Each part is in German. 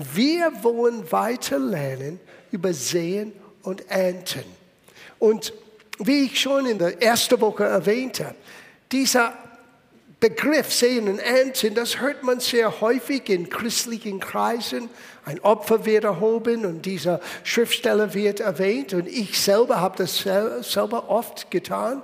Wir wollen weiter lernen über Sehen und Ernten. Und wie ich schon in der ersten Woche erwähnte, dieser Begriff Sehen und Ernten, das hört man sehr häufig in christlichen Kreisen. Ein Opfer wird erhoben und dieser Schriftsteller wird erwähnt und ich selber habe das selber oft getan.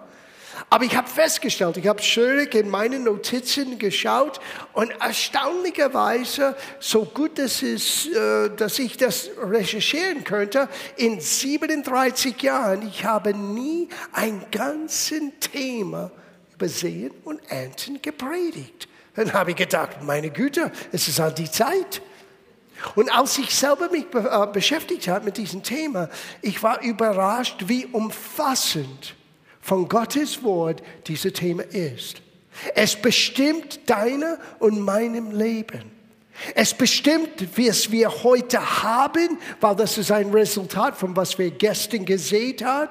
Aber ich habe festgestellt, ich habe schön in meine Notizen geschaut und erstaunlicherweise, so gut es ist, äh, dass ich das recherchieren könnte, in 37 Jahren, ich habe nie ein ganzes Thema über Sehen und Ernten gepredigt. Dann habe ich gedacht, meine Güte, es ist an die Zeit. Und als ich selber mich äh, beschäftigt habe mit diesem Thema, ich war überrascht, wie umfassend von Gottes Wort dieses Thema ist. Es bestimmt deine und meinem Leben. Es bestimmt, es wir heute haben, weil das ist ein Resultat von was wir gestern gesehen haben.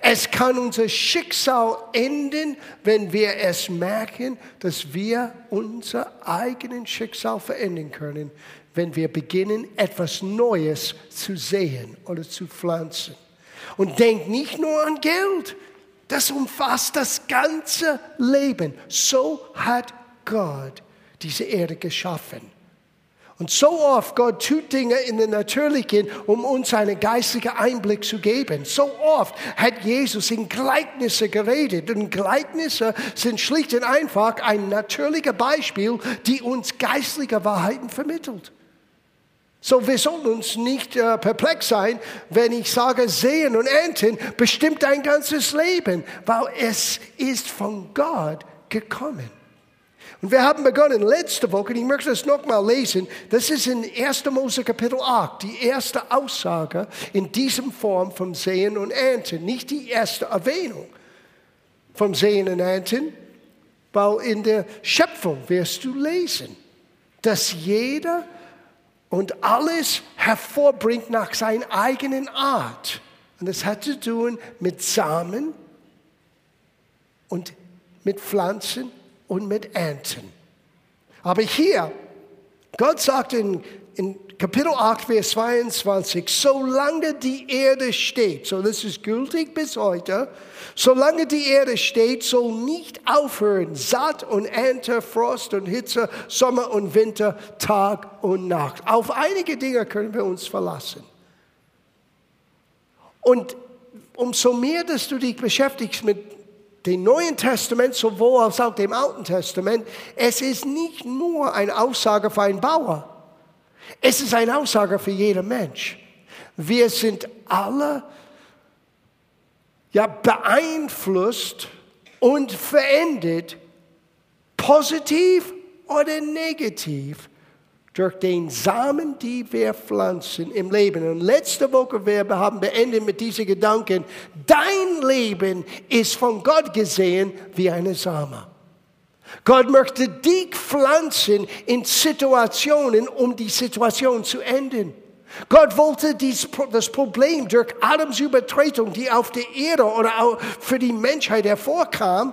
Es kann unser Schicksal enden, wenn wir es merken, dass wir unser eigenes Schicksal verändern können, wenn wir beginnen, etwas Neues zu sehen oder zu pflanzen. Und denk nicht nur an Geld, das umfasst das ganze Leben. So hat Gott diese Erde geschaffen. Und so oft Gott tut Dinge in den Natürlichen, um uns einen geistlichen Einblick zu geben. So oft hat Jesus in Gleichnisse geredet. Und Gleichnisse sind schlicht und einfach ein natürlicher Beispiel, die uns geistliche Wahrheiten vermittelt. So, wir sollen uns nicht äh, perplex sein, wenn ich sage, sehen und ernten bestimmt ein ganzes Leben, weil es ist von Gott gekommen. Und wir haben begonnen letzte Woche, und ich möchte das nochmal lesen, das ist in 1. Mose Kapitel 8, die erste Aussage in diesem Form vom Sehen und Ernten, nicht die erste Erwähnung vom Sehen und Ernten, weil in der Schöpfung wirst du lesen, dass jeder und alles hervorbringt nach seiner eigenen Art. Und das hat zu tun mit Samen und mit Pflanzen und mit Ernten. Aber hier, Gott sagt in, in Kapitel 8, Vers 22, solange die Erde steht, so das ist gültig bis heute, solange die Erde steht, soll nicht aufhören, Saat und Ernte, Frost und Hitze, Sommer und Winter, Tag und Nacht. Auf einige Dinge können wir uns verlassen. Und umso mehr, dass du dich beschäftigst mit dem Neuen Testament sowohl als auch dem Alten Testament, es ist nicht nur eine Aussage für einen Bauer. Es ist eine Aussage für jeden Mensch. Wir sind alle ja, beeinflusst und verändert, positiv oder negativ, durch den Samen, die wir pflanzen im Leben. Und letzte Woche wir haben beendet mit diesen Gedanken, dein Leben ist von Gott gesehen wie eine Same. Gott möchte dich pflanzen in Situationen, um die Situation zu enden. Gott wollte dies, das Problem durch Adams Übertretung, die auf der Erde oder auch für die Menschheit hervorkam,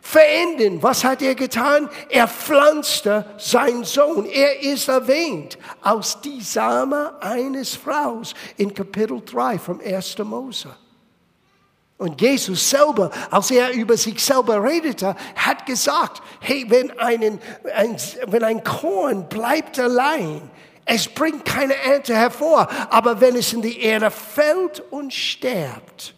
verändern. Was hat er getan? Er pflanzte seinen Sohn. Er ist erwähnt aus die Same eines Fraus in Kapitel 3 vom 1. Mose. Und Jesus selber, als er über sich selber redete, hat gesagt, hey, wenn, einen, ein, wenn ein Korn bleibt allein, es bringt keine Ernte hervor, aber wenn es in die Erde fällt und stirbt,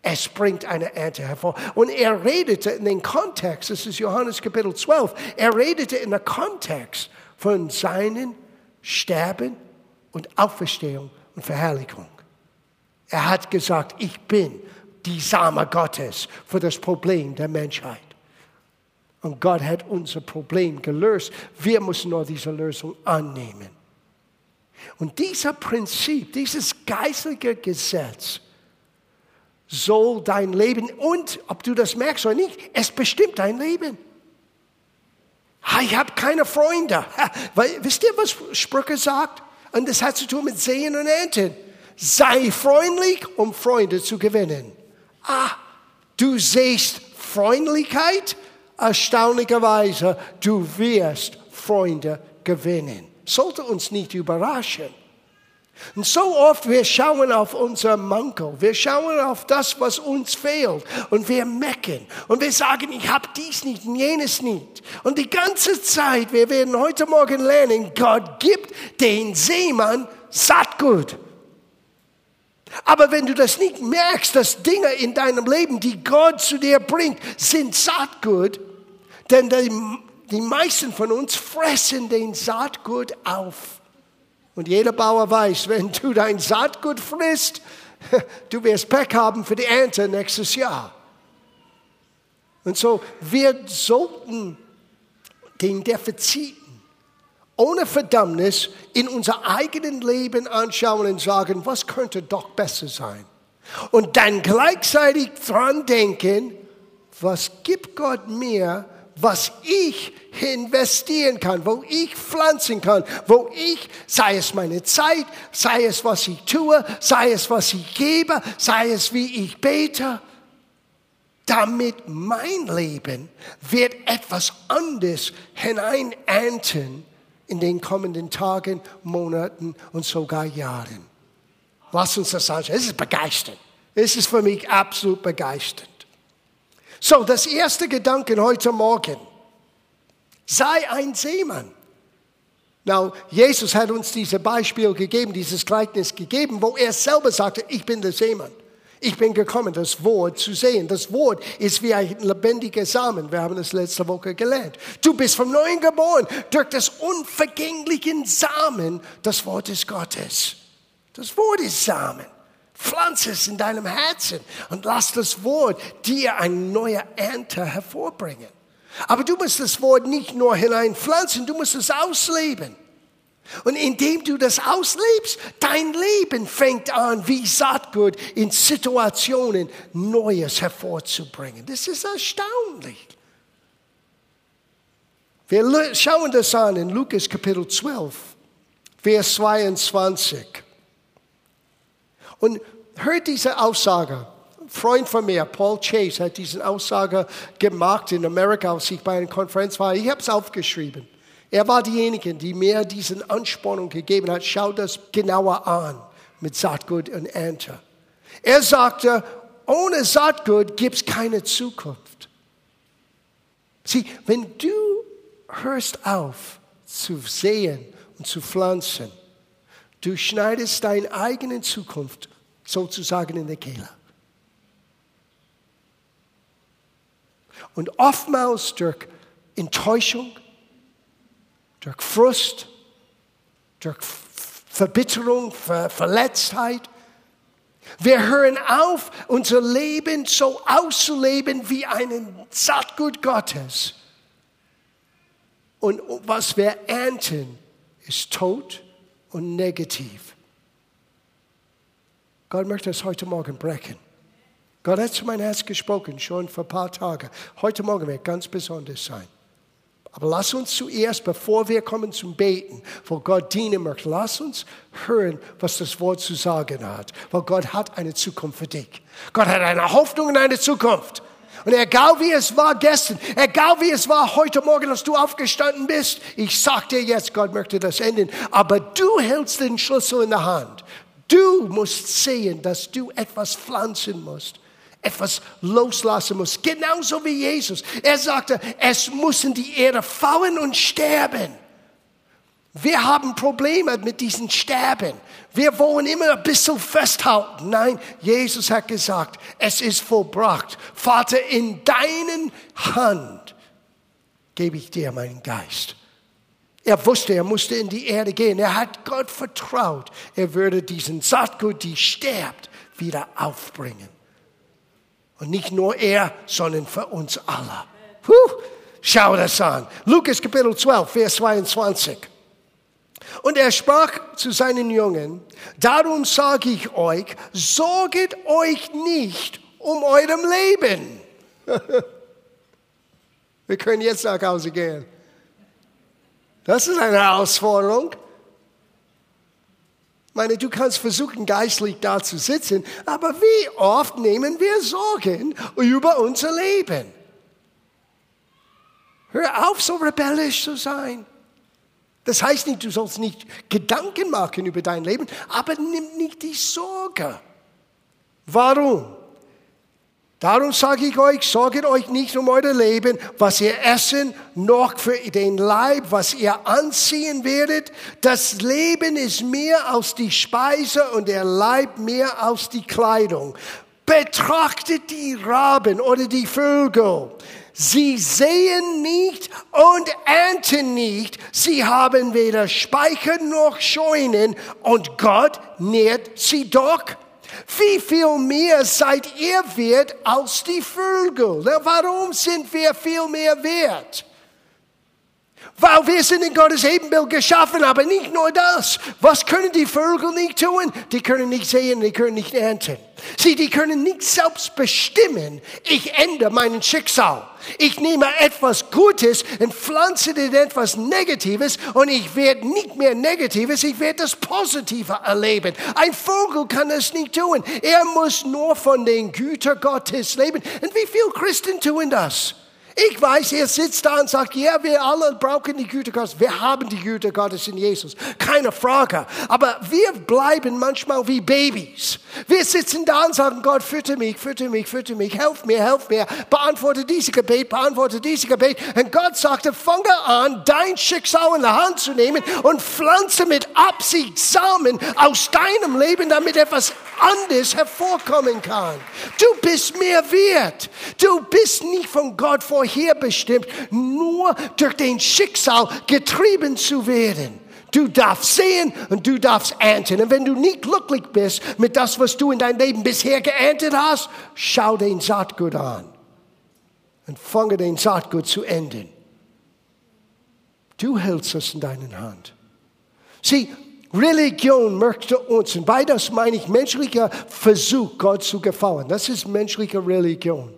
es bringt eine Ernte hervor. Und er redete in den Kontext, das ist Johannes Kapitel 12, er redete in der Kontext von seinen Sterben und Auferstehung und Verherrlichung. Er hat gesagt, ich bin die Same Gottes für das Problem der Menschheit. Und Gott hat unser Problem gelöst. Wir müssen nur diese Lösung annehmen. Und dieser Prinzip, dieses geistliche Gesetz, soll dein Leben und ob du das merkst oder nicht, es bestimmt dein Leben. Ich habe keine Freunde. Weil, wisst ihr, was Sprüche sagt? Und das hat zu tun mit Sehen und Ernten. Sei freundlich, um Freunde zu gewinnen. Ah, du siehst Freundlichkeit, erstaunlicherweise, du wirst Freunde gewinnen. sollte uns nicht überraschen. Und so oft wir schauen auf unser Manko, wir schauen auf das, was uns fehlt und wir mecken und wir sagen, ich habe dies nicht und jenes nicht. Und die ganze Zeit, wir werden heute Morgen lernen, Gott gibt den Seemann Saatgut. Aber wenn du das nicht merkst, dass Dinge in deinem Leben, die Gott zu dir bringt, sind Saatgut, denn die, die meisten von uns fressen den Saatgut auf. Und jeder Bauer weiß, wenn du dein Saatgut frisst, du wirst Pech haben für die Ernte nächstes Jahr. Und so, wir sollten den Defiziten ohne Verdammnis in unser eigenes Leben anschauen und sagen, was könnte doch besser sein? Und dann gleichzeitig dran denken, was gibt Gott mir, was ich investieren kann, wo ich pflanzen kann, wo ich, sei es meine Zeit, sei es was ich tue, sei es was ich gebe, sei es wie ich bete, damit mein Leben wird etwas anderes hineinernten in den kommenden Tagen, Monaten und sogar Jahren. Lass uns das anschauen. Es ist begeisternd. Es ist für mich absolut begeisternd. So, das erste Gedanke heute Morgen. Sei ein Seemann. Now, Jesus hat uns dieses Beispiel gegeben, dieses Gleichnis gegeben, wo er selber sagte, ich bin der Seemann. Ich bin gekommen, das Wort zu sehen. Das Wort ist wie ein lebendiger Samen. Wir haben das letzte Woche gelernt. Du bist vom Neuen geboren durch das unvergänglichen Samen des Wortes Gottes. Das Wort ist Samen. Pflanze es in deinem Herzen und lass das Wort dir eine neue Ernte hervorbringen. Aber du musst das Wort nicht nur hineinpflanzen, du musst es ausleben. Und indem du das auslebst, dein Leben fängt an, wie Saatgut in Situationen Neues hervorzubringen. Das ist erstaunlich. Wir schauen das an in Lukas Kapitel 12, Vers 22. Und hört diese Aussage. Ein Freund von mir, Paul Chase, hat diese Aussage gemacht in Amerika, als ich bei einer Konferenz war. Ich habe es aufgeschrieben. Er war diejenige, die mir diesen Anspornung gegeben hat. Schau das genauer an mit Saatgut und Ernte. Er sagte, ohne Saatgut gibt es keine Zukunft. Sieh, wenn du hörst auf zu sehen und zu pflanzen, du schneidest deine eigene Zukunft sozusagen in der Kehle. Und oftmals durch Enttäuschung, durch Frust, durch Verbitterung, Ver Verletztheit. Wir hören auf, unser Leben so auszuleben wie einen Saatgut Gottes. Und was wir ernten, ist Tod und negativ. Gott möchte es heute Morgen brechen. Gott hat zu meinem Herz gesprochen, schon vor ein paar Tagen. Heute Morgen wird ganz besonders sein. Aber lass uns zuerst, bevor wir kommen zum Beten, wo Gott dienen möchte, lass uns hören, was das Wort zu sagen hat. Weil Gott hat eine Zukunft für dich. Gott hat eine Hoffnung in eine Zukunft. Und egal wie es war gestern, egal wie es war heute Morgen, als du aufgestanden bist, ich sag dir jetzt, Gott möchte das enden. Aber du hältst den Schlüssel in der Hand. Du musst sehen, dass du etwas pflanzen musst, etwas loslassen musst. Genauso wie Jesus. Er sagte, es muss in die Erde fallen und sterben. Wir haben Probleme mit diesem Sterben. Wir wollen immer ein bisschen festhalten. Nein, Jesus hat gesagt, es ist vollbracht. Vater, in deinen Hand gebe ich dir meinen Geist. Er wusste, er musste in die Erde gehen. Er hat Gott vertraut. Er würde diesen Saatgut, die stirbt, wieder aufbringen. Und nicht nur er, sondern für uns alle. Puh, schau das an. Lukas Kapitel 12, Vers 22. Und er sprach zu seinen Jungen, darum sage ich euch, sorget euch nicht um eurem Leben. Wir können jetzt nach Hause gehen. Das ist eine Herausforderung. Meine, du kannst versuchen, geistlich da zu sitzen, aber wie oft nehmen wir Sorgen über unser Leben? Hör auf, so rebellisch zu sein. Das heißt nicht, du sollst nicht Gedanken machen über dein Leben, aber nimm nicht die Sorge. Warum? Darum sage ich euch, sorget euch nicht um euer Leben, was ihr essen, noch für den Leib, was ihr anziehen werdet. Das Leben ist mehr als die Speise und der Leib mehr als die Kleidung. Betrachtet die Raben oder die Vögel. Sie sehen nicht und ernten nicht. Sie haben weder Speicher noch Scheunen und Gott nährt sie doch. Wie viel mehr seid ihr wert als die Vögel? Warum sind wir viel mehr wert? Weil wir sind in Gottes Ebenbild geschaffen, aber nicht nur das. Was können die Vögel nicht tun? Die können nicht sehen, die können nicht ernten. Sie, die können nicht selbst bestimmen, ich ändere mein Schicksal. Ich nehme etwas Gutes und pflanze in etwas Negatives und ich werde nicht mehr Negatives, ich werde das Positive erleben. Ein Vogel kann das nicht tun. Er muss nur von den Gütern Gottes leben. Und wie viele Christen tun das? Ich weiß, er sitzt da und sagt, ja, wir alle brauchen die Güte Gottes. Wir haben die Güte Gottes in Jesus. Keine Frage. Aber wir bleiben manchmal wie Babys. Wir sitzen da und sagen, Gott, fütter mich, fütter mich, fütter mich, helf mir, helf mir, beantworte diese Gebet, beantworte diese Gebet. Und Gott sagte, fange an, dein Schicksal in der Hand zu nehmen und pflanze mit Absicht Samen aus deinem Leben, damit etwas anderes hervorkommen kann. Du bist mehr wert. Du bist nicht von Gott vor vorherbestimmt, nur durch den Schicksal getrieben zu werden. Du darfst sehen und du darfst ernten. Und wenn du nicht glücklich bist mit das, was du in deinem Leben bisher geerntet hast, schau den Saatgut an und fange den Saatgut zu enden. Du hältst es in deinen Hand. Sieh, Religion möchte uns, und bei das meine ich menschlicher Versuch, Gott zu gefallen. Das ist menschliche Religion.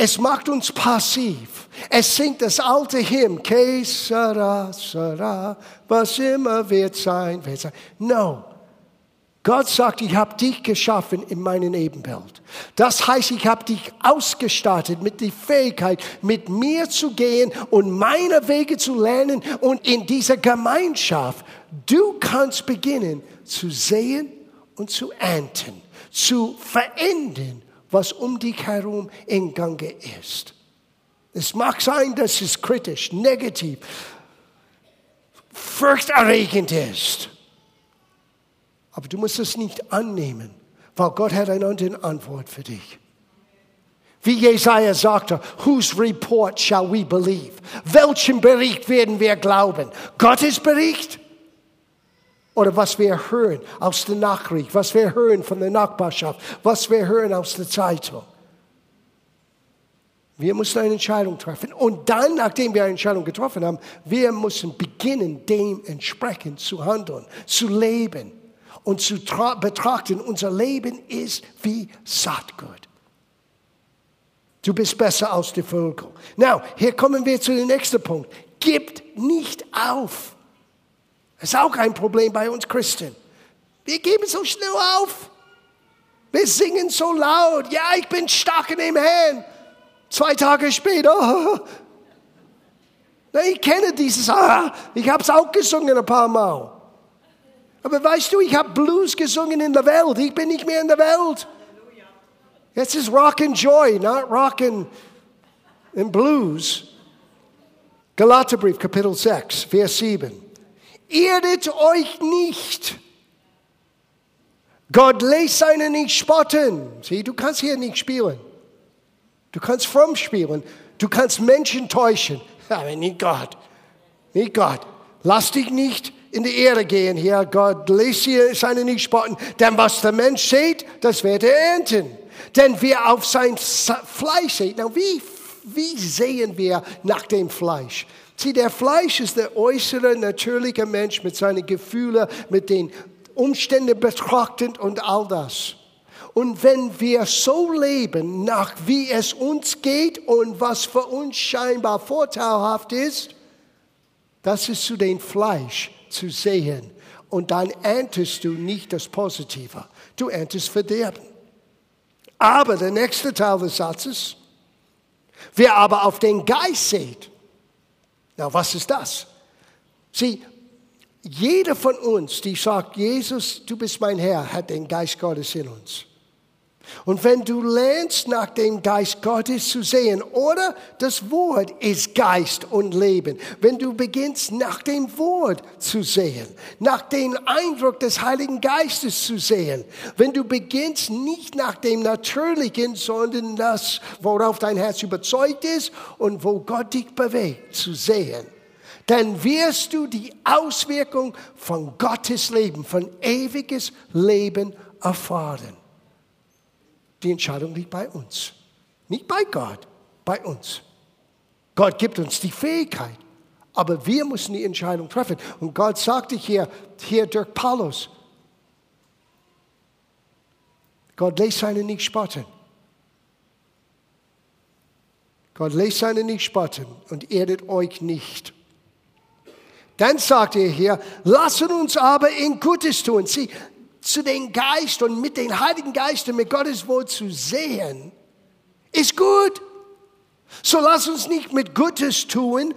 Es macht uns passiv. Es singt das alte Hymn, Que sera, sera, was immer wird sein, wird sein. No. Gott sagt, ich habe dich geschaffen in meinem Ebenbild. Das heißt, ich habe dich ausgestattet mit der Fähigkeit, mit mir zu gehen und meine Wege zu lernen und in dieser Gemeinschaft, du kannst beginnen zu sehen und zu ernten, zu verändern was um dich herum in Gange ist. Es mag sein, dass es kritisch, negativ, furchterregend ist. Aber du musst es nicht annehmen, weil Gott hat eine andere Antwort für dich. Wie Jesaja sagte, whose report shall we believe? Welchen Bericht werden wir glauben? Gottes Bericht? Oder was wir hören aus der Nachricht, was wir hören von der Nachbarschaft, was wir hören aus der Zeitung. Wir müssen eine Entscheidung treffen. Und dann, nachdem wir eine Entscheidung getroffen haben, wir müssen beginnen, dementsprechend zu handeln, zu leben und zu betrachten. Unser Leben ist wie Saatgut. Du bist besser als die Vögel. Now, hier kommen wir zu dem nächsten Punkt. Gib nicht auf. Das ist auch ein Problem bei uns Christen. Wir geben so schnell auf. Wir singen so laut. Ja, ich bin stark in dem Herrn. Zwei Tage später. Ich kenne dieses. Ah, ich habe es auch gesungen ein paar Mal. Aber weißt du, ich habe Blues gesungen in der Welt. Ich bin nicht mehr in der Welt. Jetzt ist Rock and Joy, not Rock and, and Blues. Galaterbrief, Kapitel 6, Vers 7. Irret euch nicht. Gott lässt seine nicht spotten. Sieh, du kannst hier nicht spielen. Du kannst fromm spielen. Du kannst Menschen täuschen. Aber nicht Gott. Nicht Gott. Lass dich nicht in die Ehre gehen hier. Gott lässt hier seine nicht spotten. Denn was der Mensch sieht, das wird er ernten. Denn wer auf sein Fleisch sieht, na, wie, wie sehen wir nach dem Fleisch? Sieh, der Fleisch ist der äußere, natürliche Mensch mit seinen Gefühlen, mit den Umständen betrachtend und all das. Und wenn wir so leben, nach wie es uns geht und was für uns scheinbar vorteilhaft ist, das ist zu dem Fleisch zu sehen. Und dann erntest du nicht das Positive, du erntest Verderben. Aber der nächste Teil des Satzes, wer aber auf den Geist sieht, na, was ist das? Sieh, jeder von uns, die sagt, Jesus, du bist mein Herr, hat den Geist Gottes in uns. Und wenn du lernst, nach dem Geist Gottes zu sehen, oder das Wort ist Geist und Leben, wenn du beginnst, nach dem Wort zu sehen, nach dem Eindruck des Heiligen Geistes zu sehen, wenn du beginnst, nicht nach dem Natürlichen, sondern das, worauf dein Herz überzeugt ist und wo Gott dich bewegt, zu sehen, dann wirst du die Auswirkung von Gottes Leben, von ewiges Leben erfahren. Die Entscheidung liegt bei uns. Nicht bei Gott, bei uns. Gott gibt uns die Fähigkeit, aber wir müssen die Entscheidung treffen. Und Gott sagte hier, hier durch Paulus, Gott lässt seine nicht spotten. Gott lässt seine nicht spotten und erdet euch nicht. Dann sagt er hier, lassen uns aber in Gutes tun. Sieh, zu den Geist und mit den Heiligen Geist und mit Gottes Wort zu sehen, ist gut. So lass uns nicht mit Gutes tun,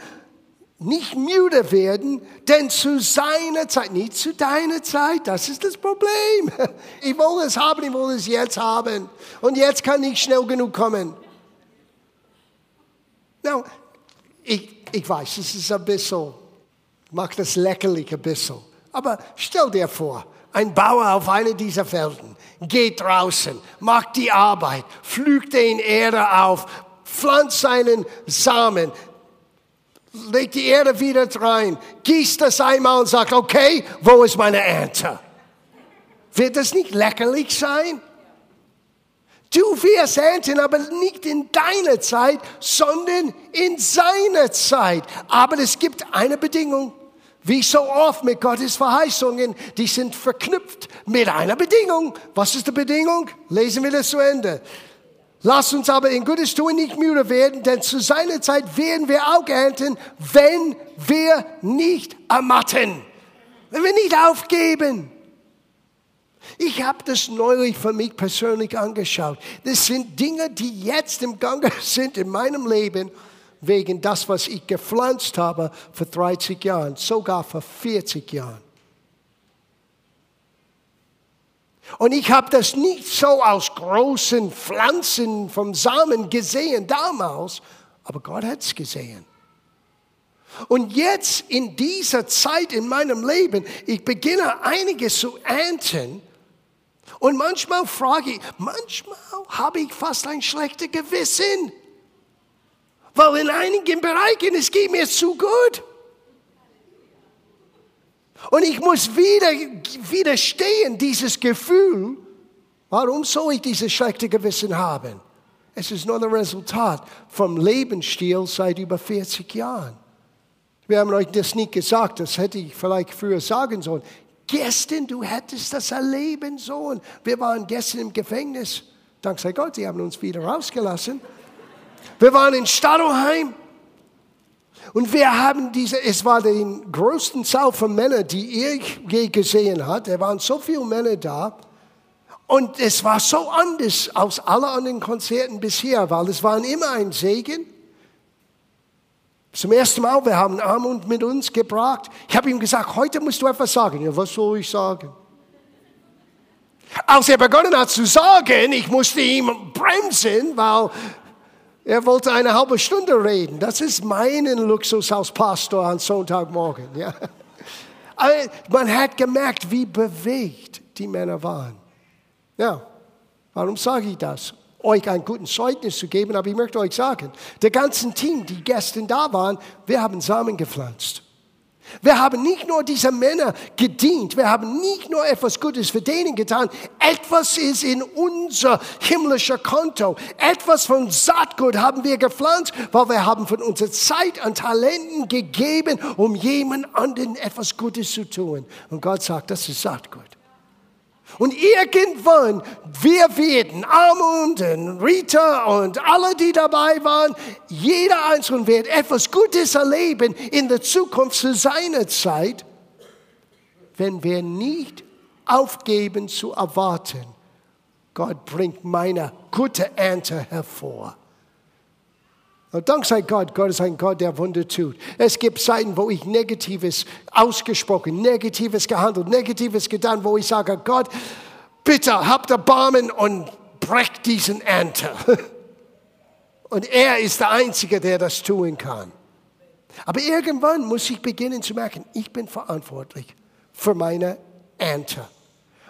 nicht müde werden, denn zu seiner Zeit, nicht zu deiner Zeit, das ist das Problem. Ich will es haben, ich will es jetzt haben. Und jetzt kann ich schnell genug kommen. Now, ich, ich weiß, es ist ein bisschen, macht das lächerlich ein bisschen. Aber stell dir vor, ein Bauer auf einer dieser Felden geht draußen, macht die Arbeit, pflügt den Erde auf, pflanzt seinen Samen, legt die Erde wieder rein, gießt das einmal und sagt, okay, wo ist meine Ernte? Wird das nicht lächerlich sein? Du wirst ernten, aber nicht in deiner Zeit, sondern in seiner Zeit. Aber es gibt eine Bedingung. Wie so oft mit Gottes Verheißungen, die sind verknüpft mit einer Bedingung. Was ist die Bedingung? Lesen wir das zu Ende. Lass uns aber in Gutes tun nicht müde werden, denn zu seiner Zeit werden wir auch ernten, wenn wir nicht ermatten, wenn wir nicht aufgeben. Ich habe das neulich für mich persönlich angeschaut. Das sind Dinge, die jetzt im Gange sind in meinem Leben wegen das, was ich gepflanzt habe vor 30 Jahren, sogar vor 40 Jahren. Und ich habe das nicht so aus großen Pflanzen vom Samen gesehen damals, aber Gott hat es gesehen. Und jetzt in dieser Zeit in meinem Leben, ich beginne einiges zu ernten. Und manchmal frage ich, manchmal habe ich fast ein schlechtes Gewissen. Weil in einigen Bereichen es geht mir zu gut. Und ich muss wieder widerstehen, dieses Gefühl. Warum soll ich dieses schlechte Gewissen haben? Es ist nur das Resultat vom Lebensstil seit über 40 Jahren. Wir haben euch das nicht gesagt, das hätte ich vielleicht früher sagen sollen. Gestern, du hättest das erleben sollen. Wir waren gestern im Gefängnis. Dank sei Gott, sie haben uns wieder rausgelassen. Wir waren in Stadelheim und wir haben diese, es war die größten Zahl von Männern, die ich je gesehen hat. Es waren so viele Männer da. Und es war so anders aus allen anderen Konzerten bisher, weil es waren immer ein Segen. Zum ersten Mal, wir haben Armund mit uns gebracht. Ich habe ihm gesagt, heute musst du etwas sagen. Ja, was soll ich sagen? Als er begonnen hat zu sagen, ich musste ihm bremsen, weil er wollte eine halbe Stunde reden. Das ist mein Luxus als Pastor am Sonntagmorgen. Ja. Man hat gemerkt, wie bewegt die Männer waren. Ja, warum sage ich das? Euch ein gutes Zeugnis zu geben, aber ich möchte euch sagen, der ganze Team, die gestern da waren, wir haben Samen gepflanzt. Wir haben nicht nur diese Männer gedient, wir haben nicht nur etwas Gutes für denen getan, etwas ist in unser himmlischer Konto, etwas von Saatgut haben wir gepflanzt, weil wir haben von unserer Zeit an Talenten gegeben, um jemand anderen etwas Gutes zu tun. Und Gott sagt, das ist Saatgut. Und irgendwann, wir werden, Armund und Rita und alle, die dabei waren, jeder Einzelne wird etwas Gutes erleben in der Zukunft zu seiner Zeit, wenn wir nicht aufgeben zu erwarten. Gott bringt meine gute Ernte hervor. Dank sei Gott, Gott ist ein Gott, der Wunder tut. Es gibt Zeiten, wo ich Negatives ausgesprochen, Negatives gehandelt, Negatives getan, wo ich sage, Gott, bitte habt Erbarmen und brecht diesen Ernte. Und er ist der Einzige, der das tun kann. Aber irgendwann muss ich beginnen zu merken, ich bin verantwortlich für meine Ernte.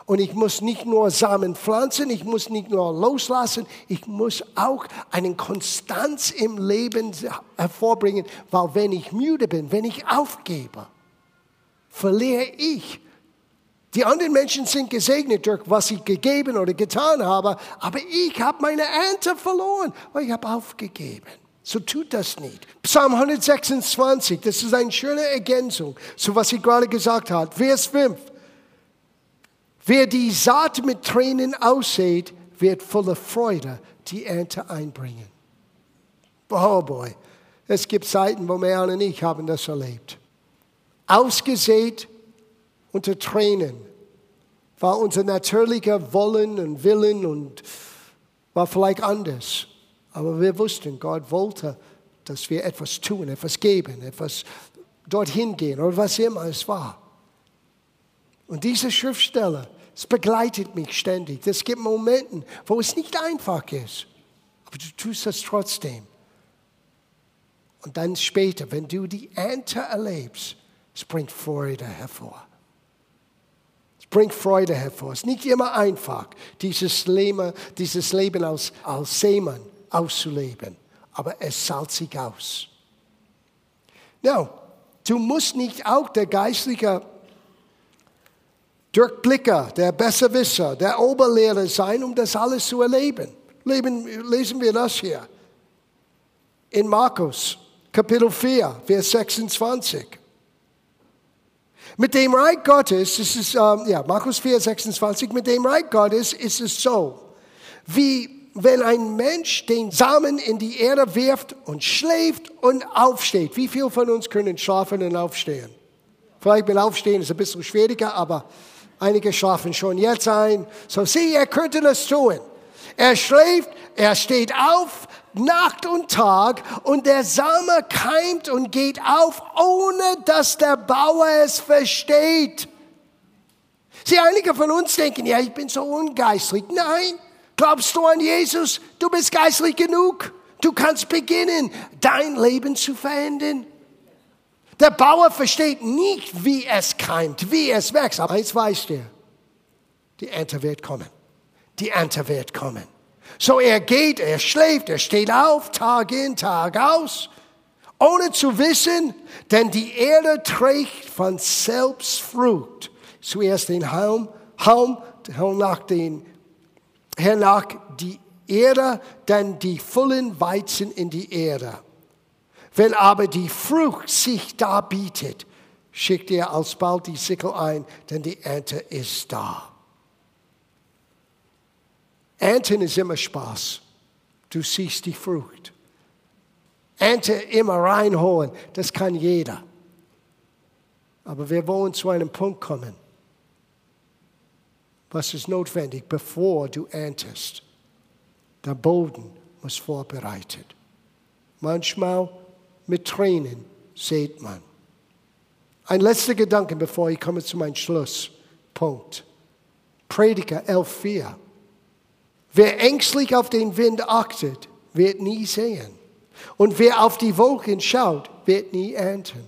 Und ich muss nicht nur Samen pflanzen, ich muss nicht nur loslassen, ich muss auch eine Konstanz im Leben hervorbringen, weil wenn ich müde bin, wenn ich aufgebe, verliere ich. Die anderen Menschen sind gesegnet durch was ich gegeben oder getan habe, aber ich habe meine Ernte verloren, weil ich habe aufgegeben. So tut das nicht. Psalm 126, das ist eine schöne Ergänzung zu was ich gerade gesagt habe. Vers 5. Wer die Saat mit Tränen aussät, wird voller Freude die Ernte einbringen. Oh boy, es gibt Zeiten, wo Meran und ich haben das erlebt. Ausgesät unter Tränen war unser natürlicher Wollen und Willen und war vielleicht anders. Aber wir wussten, Gott wollte, dass wir etwas tun, etwas geben, etwas dorthin gehen oder was immer es war. Und diese Schriftsteller, es begleitet mich ständig. Es gibt Momente, wo es nicht einfach ist, aber du tust das trotzdem. Und dann später, wenn du die Ernte erlebst, es bringt Freude hervor. Es bringt Freude hervor. Es ist nicht immer einfach, dieses Leben, dieses Leben als, als Seemann auszuleben, aber es zahlt sich aus. Now, du musst nicht auch der geistliche Durchblicker, der Besserwisser, der Oberlehrer sein, um das alles zu erleben. Leben, lesen wir das hier in Markus, Kapitel 4, Vers 26. Mit dem Reich Gottes, ist, ähm, ja, Markus 4, 26, mit dem Reich Gottes ist es so, wie wenn ein Mensch den Samen in die Erde wirft und schläft und aufsteht. Wie viele von uns können schlafen und aufstehen? Vielleicht mit Aufstehen ist ein bisschen schwieriger, aber Einige schlafen schon jetzt ein. So, sieh, er könnte das tun. Er schläft, er steht auf, Nacht und Tag und der Same keimt und geht auf, ohne dass der Bauer es versteht. Sie, einige von uns denken, ja, ich bin so ungeistlich. Nein, glaubst du an Jesus? Du bist geistlich genug. Du kannst beginnen, dein Leben zu verändern. Der Bauer versteht nicht, wie es keimt, wie es wächst. Aber eins weiß der, die Ernte wird kommen. Die Ernte wird kommen. So er geht, er schläft, er steht auf, Tag in, Tag aus, ohne zu wissen, denn die Erde trägt von selbst Frucht. Zuerst den Haum, Haum, hernach den, hernach die Erde, dann die vollen Weizen in die Erde. Wenn aber die Frucht sich darbietet, schickt er alsbald die Sickel ein, denn die Ernte ist da. Ernten ist immer Spaß. Du siehst die Frucht. Ernte immer reinholen, das kann jeder. Aber wir wollen zu einem Punkt kommen. Was ist notwendig, bevor du erntest? Der Boden muss vorbereitet. Manchmal mit Tränen seht man. Ein letzter Gedanke, bevor ich komme zu meinem Schlusspunkt. Prediger 11,4. Wer ängstlich auf den Wind achtet, wird nie sehen. Und wer auf die Wolken schaut, wird nie ernten.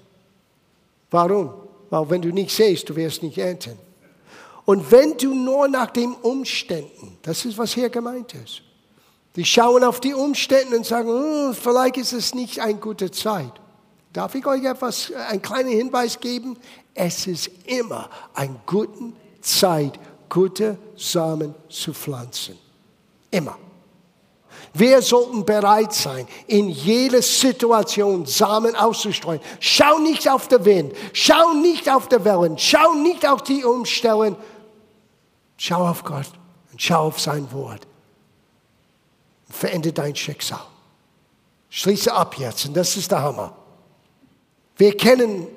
Warum? Weil wenn du nicht siehst, du wirst nicht ernten. Und wenn du nur nach den Umständen, das ist, was hier gemeint ist, die schauen auf die Umstände und sagen, oh, vielleicht ist es nicht eine gute Zeit. Darf ich euch etwas, einen kleinen Hinweis geben? Es ist immer eine gute Zeit, gute Samen zu pflanzen. Immer. Wir sollten bereit sein, in jeder Situation Samen auszustreuen. Schau nicht auf den Wind, schau nicht auf die Wellen, schau nicht auf die Umstellen. Schau auf Gott und schau auf sein Wort verändert dein Schicksal. Schließe ab jetzt, und das ist der Hammer. Wir kennen,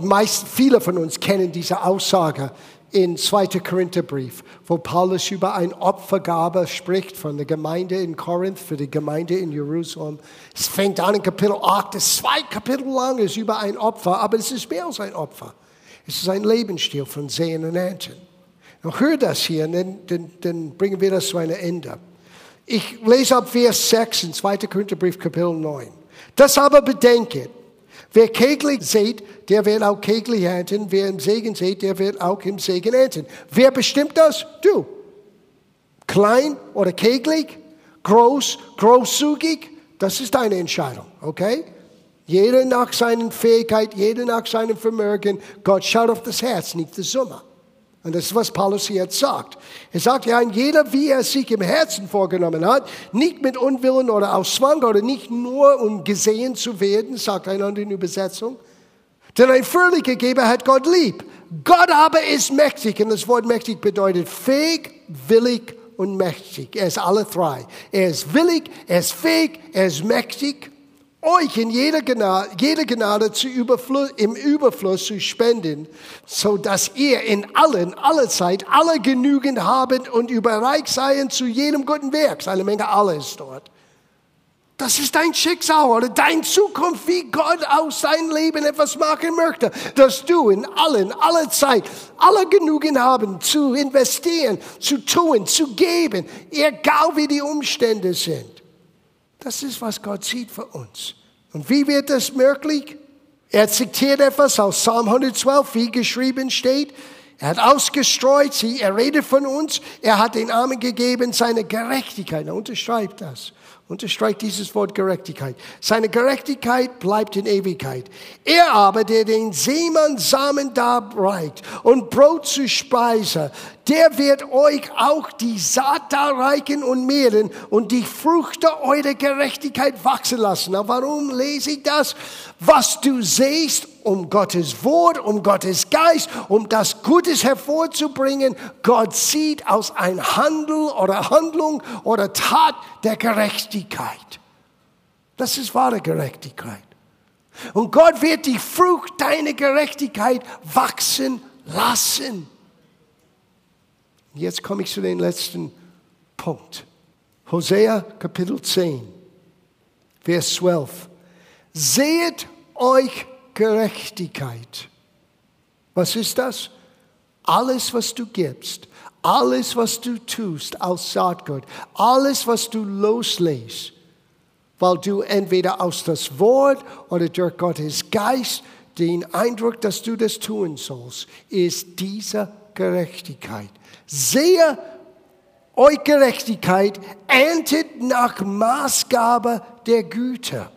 meist, viele von uns kennen diese Aussage, in 2. Korintherbrief, wo Paulus über ein Opfergabe spricht von der Gemeinde in Korinth für die Gemeinde in Jerusalem. Es fängt an in Kapitel 8, das zwei Kapitel lang ist über ein Opfer, aber es ist mehr als ein Opfer. Es ist ein Lebensstil von Sehen und Ernten. Now hör das hier, dann, dann, dann bringen wir das zu einem Ende. Ich lese ab Vers 6 in 2. Korintherbrief, Kapitel 9. Das aber bedenket, wer kegelig seht, der wird auch kegelig ernten. Wer im Segen seht, der wird auch im Segen ernten. Wer bestimmt das? Du. Klein oder kegelig, groß, großzügig, das ist deine Entscheidung, okay? Jeder nach seinen Fähigkeiten, jeder nach seinem Vermögen. Gott schaut auf das Herz, nicht die Summe. Und das ist, was Paulus jetzt sagt. Er sagt ja, jeder, wie er sich im Herzen vorgenommen hat, nicht mit Unwillen oder aus Zwang oder nicht nur, um gesehen zu werden, sagt einer in der Übersetzung. Denn ein völliger Geber hat Gott lieb. Gott aber ist mächtig. Und das Wort mächtig bedeutet fähig, willig und mächtig. Er ist alle drei. Er ist willig, er ist fähig, er ist mächtig euch in jeder Gnade, jeder Gnade zu Überfluss, im Überfluss zu spenden, so dass ihr in allen, alle Zeit, alle genügend habet und überreich seien zu jedem guten Werk. Eine Menge alles dort. Das ist dein Schicksal oder dein Zukunft, wie Gott aus deinem Leben etwas machen möchte. Dass du in allen, alle Zeit, alle genügend haben zu investieren, zu tun, zu geben, egal wie die Umstände sind. Das ist, was Gott sieht für uns. Und wie wird das möglich? Er zitiert etwas aus Psalm 112, wie geschrieben steht. Er hat ausgestreut sie, er redet von uns, er hat den Armen gegeben seine Gerechtigkeit. Er unterschreibt das. Unterstreicht dieses Wort Gerechtigkeit. Seine Gerechtigkeit bleibt in Ewigkeit. Er aber, der den Seemann Samen darbreicht und Brot zu Speise, der wird euch auch die Saat darreichen und mehren und die Früchte eurer Gerechtigkeit wachsen lassen. Na, warum lese ich das? Was du siehst, um Gottes Wort, um Gottes Geist, um das Gutes hervorzubringen. Gott sieht aus ein Handel oder Handlung oder Tat der Gerechtigkeit. Das ist wahre Gerechtigkeit. Und Gott wird die Frucht deiner Gerechtigkeit wachsen lassen. Jetzt komme ich zu dem letzten Punkt. Hosea Kapitel 10, Vers 12. Seht euch Gerechtigkeit. Was ist das? Alles, was du gibst, alles, was du tust aus Saatgut, alles, was du loslässt, weil du entweder aus das Wort oder durch Gottes Geist den Eindruck, dass du das tun sollst, ist diese Gerechtigkeit. Sehe euch Gerechtigkeit, erntet nach Maßgabe der Güter.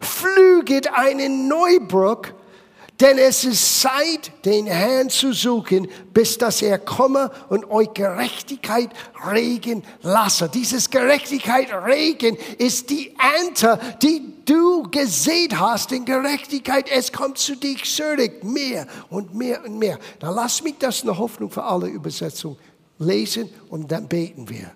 Flüget einen Neubruck, denn es ist Zeit, den Herrn zu suchen, bis dass er komme und euch Gerechtigkeit regen lasse. Dieses Gerechtigkeit regen ist die Ernte, die du gesät hast in Gerechtigkeit. Es kommt zu dich zurück, mehr und mehr und mehr. Dann lass mich das eine Hoffnung für alle Übersetzungen lesen und dann beten wir.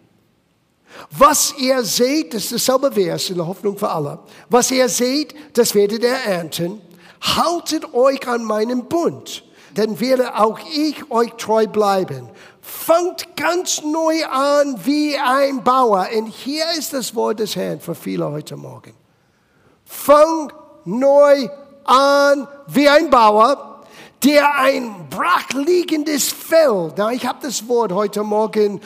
Was ihr seht, das ist dasselbe Vers in der Hoffnung für alle. Was ihr seht, das werdet ihr ernten. Haltet euch an meinem Bund, dann werde auch ich euch treu bleiben. Fangt ganz neu an wie ein Bauer. Und hier ist das Wort des Herrn für viele heute Morgen. Fang neu an wie ein Bauer, der ein brachliegendes Feld, na, ich habe das Wort heute Morgen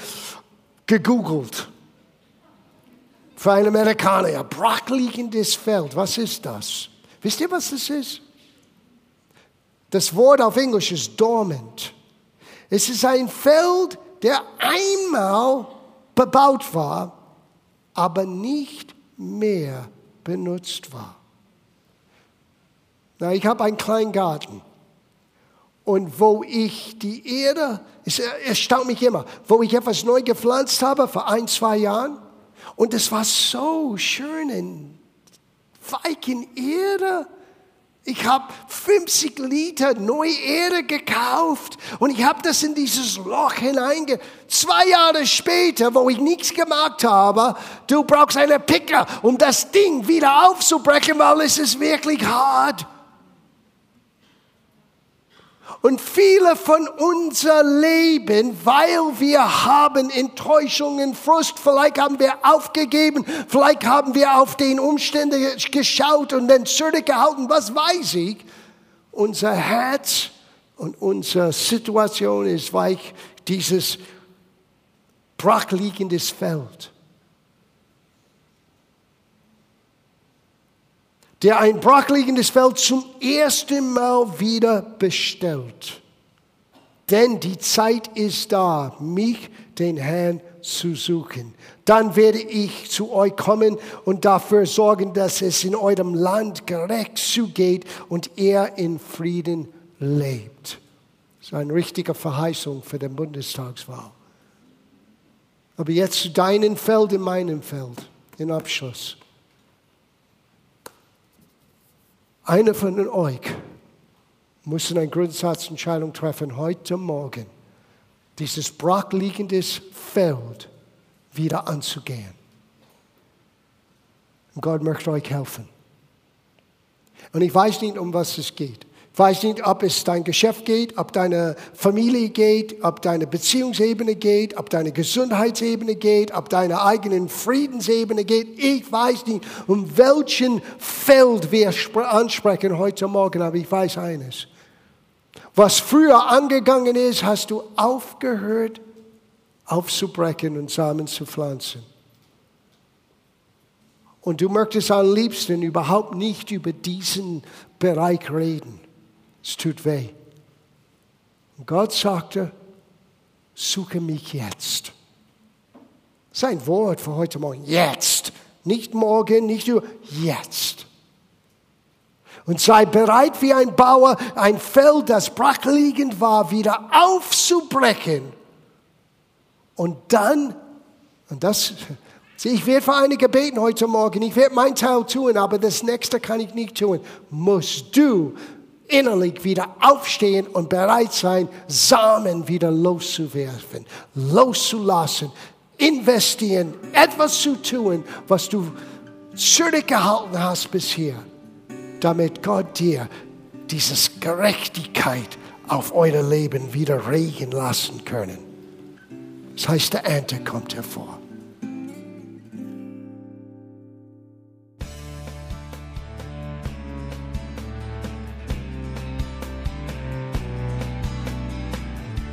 gegoogelt für einen Amerikaner. Ja, brachliegendes Feld, was ist das? Wisst ihr, was das ist? Das Wort auf Englisch ist dormant. Es ist ein Feld, der einmal bebaut war, aber nicht mehr benutzt war. Na, ich habe einen kleinen Garten. Und wo ich die Erde, es erstaunt mich immer, wo ich etwas neu gepflanzt habe vor ein, zwei Jahren, und es war so schön in weichen Erde. Ich habe 50 Liter neue Erde gekauft und ich habe das in dieses Loch hineinge. Zwei Jahre später, wo ich nichts gemacht habe, du brauchst eine Picker, um das Ding wieder aufzubrechen, weil es ist wirklich hart. Und viele von unser Leben, weil wir haben Enttäuschungen, Frust, vielleicht haben wir aufgegeben, vielleicht haben wir auf den Umständen geschaut und dann zurückgehalten, was weiß ich. Unser Herz und unsere Situation ist wie dieses brachliegendes Feld. Der ein brachliegendes Feld zum ersten Mal wieder bestellt. Denn die Zeit ist da, mich, den Herrn, zu suchen. Dann werde ich zu euch kommen und dafür sorgen, dass es in eurem Land gerecht zugeht und er in Frieden lebt. Das ist eine richtige Verheißung für den Bundestagswahl. Aber jetzt zu deinem Feld, in meinem Feld, in Abschluss. Einer von euch muss eine Grundsatzentscheidung treffen heute Morgen, dieses brachliegendes Feld wieder anzugehen. Und Gott möchte euch helfen. Und ich weiß nicht, um was es geht. Weiß nicht, ob es dein Geschäft geht, ob deine Familie geht, ob deine Beziehungsebene geht, ob deine Gesundheitsebene geht, ob deine eigenen Friedensebene geht. Ich weiß nicht, um welchen Feld wir ansprechen heute Morgen, aber ich weiß eines. Was früher angegangen ist, hast du aufgehört aufzubrechen und Samen zu pflanzen. Und du möchtest am liebsten überhaupt nicht über diesen Bereich reden. Es tut weh. Und Gott sagte, suche mich jetzt. Sein Wort für heute Morgen, jetzt. Nicht morgen, nicht über, jetzt. Und sei bereit wie ein Bauer, ein Feld, das brachliegend war, wieder aufzubrechen. Und dann, und das, ich werde für einige beten heute Morgen, ich werde mein Teil tun, aber das nächste kann ich nicht tun. Musst du innerlich wieder aufstehen und bereit sein, Samen wieder loszuwerfen, loszulassen, investieren, etwas zu tun, was du zurückgehalten hast bisher, damit Gott dir dieses Gerechtigkeit auf euer Leben wieder regen lassen können. Das heißt, der Ernte kommt hervor.